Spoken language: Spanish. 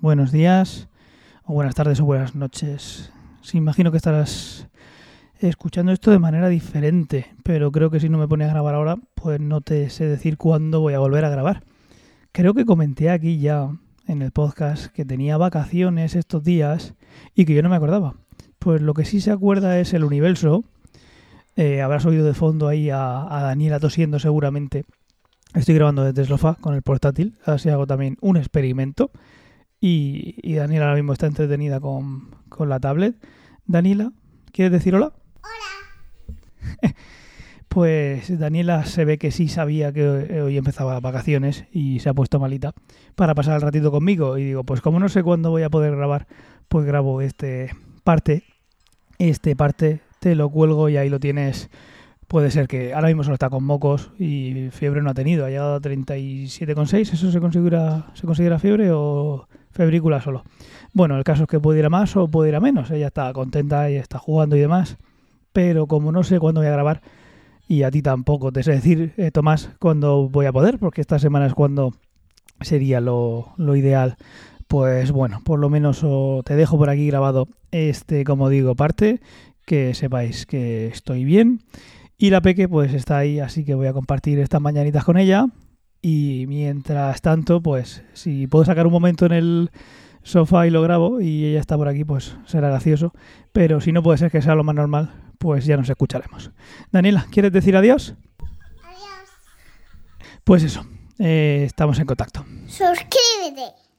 buenos días, o buenas tardes o buenas noches. Sí, imagino que estarás escuchando esto de manera diferente, pero creo que si no me pone a grabar ahora, pues no te sé decir cuándo voy a volver a grabar. Creo que comenté aquí ya en el podcast que tenía vacaciones estos días y que yo no me acordaba. Pues lo que sí se acuerda es el universo. Eh, habrás oído de fondo ahí a, Daniela tosiendo seguramente. Estoy grabando desde el con el portátil, así hago también un experimento. Y, y Daniela ahora mismo está entretenida con, con la tablet. Daniela, ¿quieres decir hola? Hola. pues Daniela se ve que sí sabía que hoy empezaba las vacaciones y se ha puesto malita para pasar el ratito conmigo. Y digo, pues como no sé cuándo voy a poder grabar, pues grabo este parte. Este parte te lo cuelgo y ahí lo tienes. Puede ser que ahora mismo solo está con mocos y fiebre no ha tenido. Ha llegado a 37,6. ¿Eso se considera, se considera fiebre o febrícula solo? Bueno, el caso es que puede ir a más o puede ir a menos. Ella está contenta y está jugando y demás. Pero como no sé cuándo voy a grabar, y a ti tampoco te sé decir, eh, Tomás, cuándo voy a poder, porque esta semana es cuando sería lo, lo ideal. Pues bueno, por lo menos te dejo por aquí grabado este, como digo, parte, que sepáis que estoy bien. Y la Peque pues está ahí, así que voy a compartir estas mañanitas con ella. Y mientras tanto, pues si puedo sacar un momento en el sofá y lo grabo y ella está por aquí, pues será gracioso. Pero si no puede ser que sea lo más normal, pues ya nos escucharemos. Daniela, ¿quieres decir adiós? Adiós. Pues eso, eh, estamos en contacto. Suscríbete.